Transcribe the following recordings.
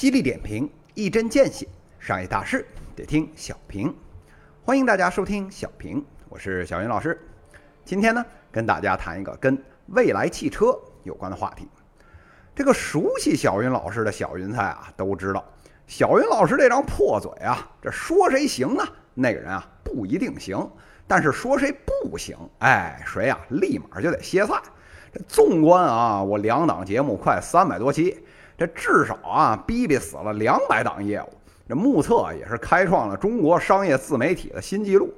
犀利点评，一针见血，商业大事得听小平。欢迎大家收听小平，我是小云老师。今天呢，跟大家谈一个跟未来汽车有关的话题。这个熟悉小云老师的小云彩啊，都知道小云老师这张破嘴啊，这说谁行啊，那个人啊不一定行；但是说谁不行，哎，谁呀立马就得歇菜。这纵观啊，我两档节目快三百多期。这至少啊，逼逼死了两百档业务，这目测也是开创了中国商业自媒体的新纪录。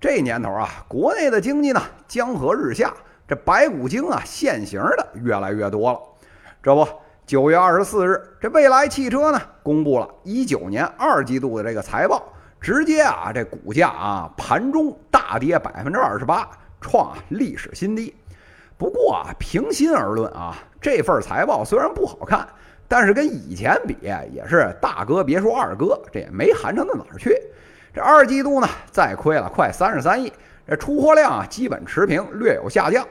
这年头啊，国内的经济呢江河日下，这白骨精啊现形的越来越多了。这不，九月二十四日，这蔚来汽车呢公布了一九年二季度的这个财报，直接啊这股价啊盘中大跌百分之二十八，创历史新低。不过啊，平心而论啊，这份财报虽然不好看，但是跟以前比也是大哥别说二哥，这也没寒碜到哪儿去。这二季度呢，再亏了快三十三亿，这出货量啊基本持平，略有下降。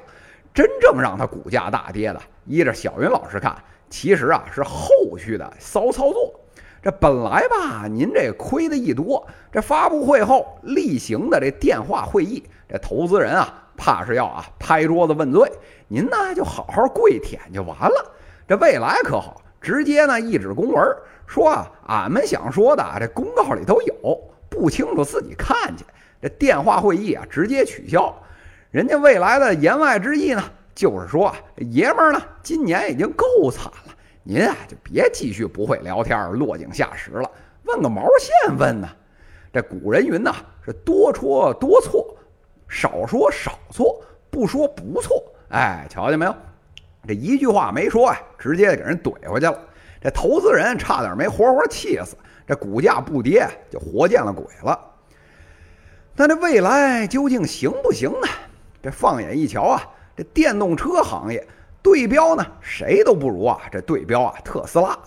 真正让它股价大跌的，依着小云老师看，其实啊是后续的骚操作。这本来吧，您这亏的一多，这发布会后例行的这电话会议，这投资人啊。怕是要啊拍桌子问罪，您呢就好好跪舔就完了。这未来可好，直接呢一纸公文说啊，俺们想说的这公告里头有，不清楚自己看去。这电话会议啊直接取消。人家未来的言外之意呢，就是说爷们儿呢今年已经够惨了，您啊就别继续不会聊天落井下石了，问个毛线问呢？这古人云呐，是多戳多错。少说少错，不说不错。哎，瞧见没有？这一句话没说，啊，直接给人怼回去了。这投资人差点没活活气死。这股价不跌，就活见了鬼了。那这未来究竟行不行呢？这放眼一瞧啊，这电动车行业对标呢，谁都不如啊。这对标啊，特斯拉。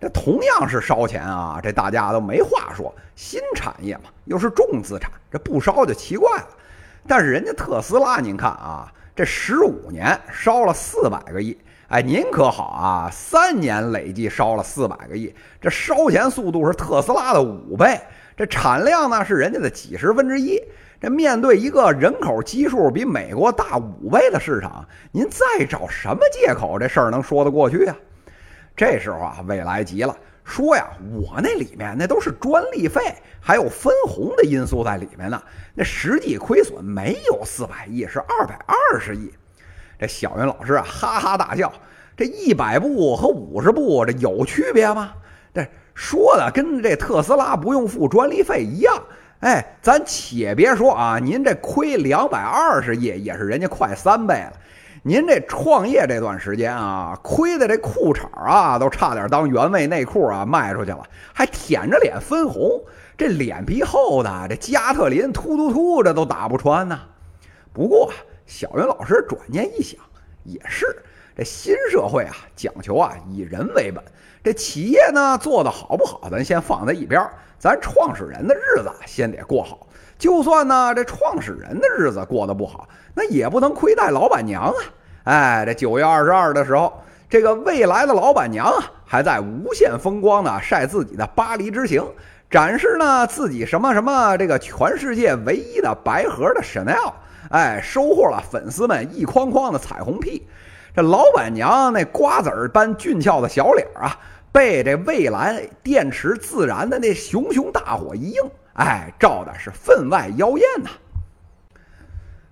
这同样是烧钱啊，这大家都没话说。新产业嘛，又是重资产，这不烧就奇怪了。但是人家特斯拉，您看啊，这十五年烧了四百个亿，哎，您可好啊，三年累计烧了四百个亿，这烧钱速度是特斯拉的五倍，这产量呢是人家的几十分之一。这面对一个人口基数比美国大五倍的市场，您再找什么借口，这事儿能说得过去啊？这时候啊，未来急了。说呀，我那里面那都是专利费，还有分红的因素在里面呢。那实际亏损没有四百亿，是二百二十亿。这小云老师啊，哈哈大笑。这一百步和五十步，这有区别吗？这说的跟这特斯拉不用付专利费一样。哎，咱且别说啊，您这亏两百二十亿，也是人家快三倍了。您这创业这段时间啊，亏的这裤衩啊，都差点当原味内裤啊卖出去了，还舔着脸分红，这脸皮厚的，这加特林突突突，这都打不穿呐。不过小云老师转念一想，也是，这新社会啊，讲求啊以人为本，这企业呢做的好不好，咱先放在一边，咱创始人的日子先得过好。就算呢，这创始人的日子过得不好，那也不能亏待老板娘啊！哎，这九月二十二的时候，这个未来的老板娘啊，还在无限风光的晒自己的巴黎之行，展示呢自己什么什么这个全世界唯一的白盒的 Chanel，哎，收获了粉丝们一筐筐的彩虹屁。这老板娘那瓜子儿般俊俏的小脸啊，被这蔚蓝电池自燃的那熊熊大火一映。哎，照的是分外妖艳呐！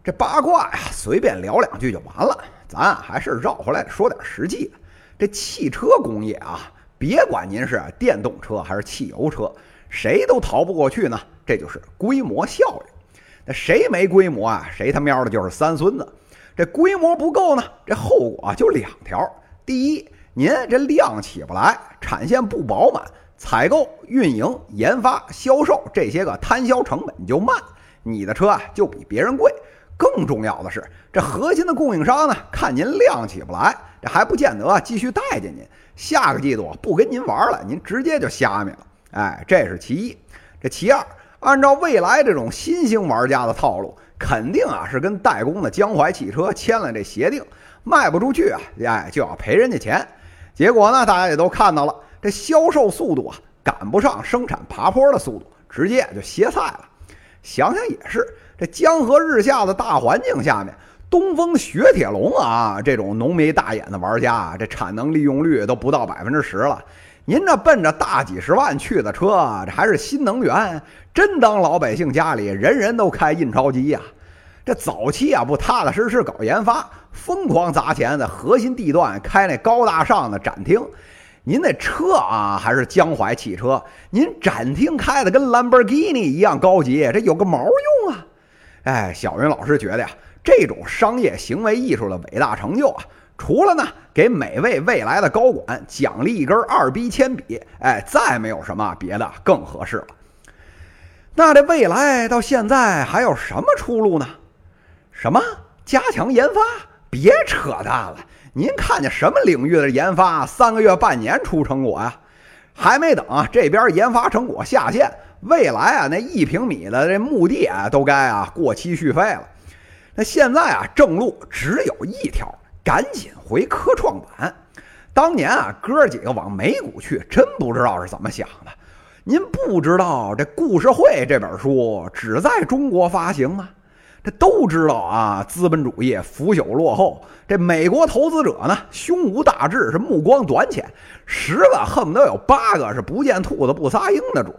这八卦呀，随便聊两句就完了。咱还是绕回来说点实际的。这汽车工业啊，别管您是电动车还是汽油车，谁都逃不过去呢。这就是规模效应。那谁没规模啊？谁他喵的就是三孙子。这规模不够呢，这后果就两条：第一，您这量起不来，产线不饱满。采购、运营、研发、销售这些个摊销成本就慢，你的车啊就比别人贵。更重要的是，这核心的供应商呢，看您量起不来，这还不见得继续待见您。下个季度不跟您玩了，您直接就虾米了。哎，这是其一。这其二，按照未来这种新兴玩家的套路，肯定啊是跟代工的江淮汽车签了这协定，卖不出去啊，哎就要赔人家钱。结果呢，大家也都看到了。这销售速度啊赶不上生产爬坡的速度，直接就歇菜了。想想也是，这江河日下的大环境下面，东风雪铁龙啊这种浓眉大眼的玩家，这产能利用率都不到百分之十了。您这奔着大几十万去的车，这还是新能源，真当老百姓家里人人都开印钞机呀？这早期啊，不踏踏实实搞研发，疯狂砸钱，在核心地段开那高大上的展厅。您那车啊，还是江淮汽车，您展厅开的跟兰博基尼一样高级，这有个毛用啊？哎，小云老师觉得呀，这种商业行为艺术的伟大成就啊，除了呢给每位未来的高管奖励一根二 B 铅笔，哎，再没有什么别的更合适了。那这未来到现在还有什么出路呢？什么加强研发？别扯淡了！您看见什么领域的研发三个月、半年出成果呀？还没等啊这边研发成果下线，未来啊那一平米的这墓地啊都该啊过期续费了。那现在啊正路只有一条，赶紧回科创板。当年啊哥几个往美股去，真不知道是怎么想的。您不知道这故事会这本书只在中国发行吗？这都知道啊，资本主义腐朽落后。这美国投资者呢，胸无大志，是目光短浅，十个恨不得有八个是不见兔子不撒鹰的主。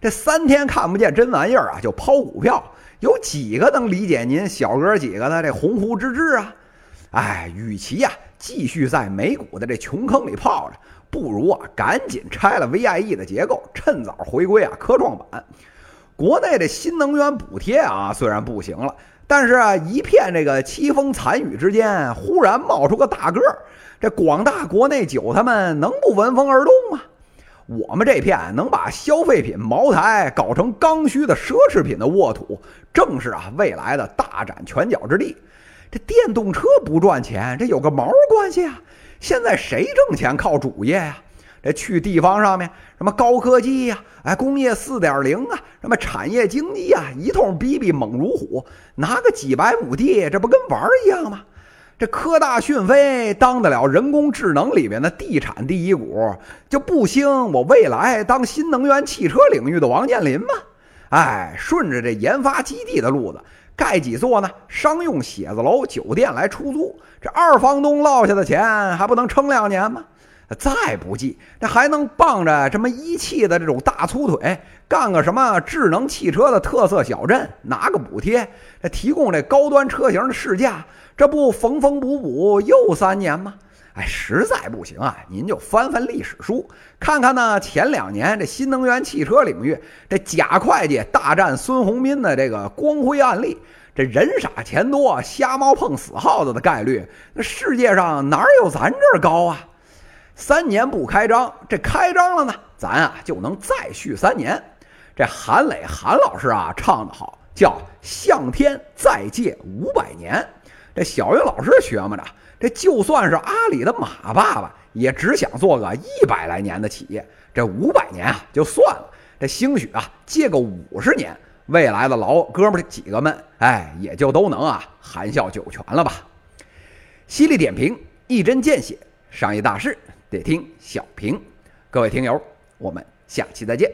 这三天看不见真玩意儿啊，就抛股票，有几个能理解您小哥几个的这鸿鹄之志啊？哎，与其呀继续在美股的这穷坑里泡着，不如啊赶紧拆了 VIE 的结构，趁早回归啊科创板。国内的新能源补贴啊，虽然不行了，但是啊，一片这个凄风残雨之间，忽然冒出个大个儿，这广大国内韭菜们能不闻风而动吗？我们这片能把消费品茅台搞成刚需的奢侈品的沃土，正是啊未来的大展拳脚之地。这电动车不赚钱，这有个毛关系啊？现在谁挣钱靠主业呀？这去地方上面，什么高科技呀，哎，工业四点零啊，什么产业经济啊，一通逼逼猛如虎，拿个几百亩地，这不跟玩儿一样吗？这科大讯飞当得了人工智能里边的地产第一股，就不兴我未来当新能源汽车领域的王健林吗？哎，顺着这研发基地的路子，盖几座呢商用写字楼、酒店来出租，这二房东落下的钱还不能撑两年吗？再不济，这还能傍着这么一汽的这种大粗腿，干个什么智能汽车的特色小镇，拿个补贴，这提供这高端车型的试驾，这不缝缝补补又三年吗？哎，实在不行啊，您就翻翻历史书，看看呢前两年这新能源汽车领域这假会计大战孙宏斌的这个光辉案例，这人傻钱多，瞎猫碰死耗子的概率，那世界上哪有咱这儿高啊？三年不开张，这开张了呢，咱啊就能再续三年。这韩磊韩老师啊唱的好，叫向天再借五百年。这小云老师学么着，这就算是阿里的马爸爸，也只想做个一百来年的企业。这五百年啊就算了，这兴许啊借个五十年，未来的老哥们几个们，哎，也就都能啊含笑九泉了吧。犀利点评，一针见血，商业大事。得听小平，各位听友，我们下期再见。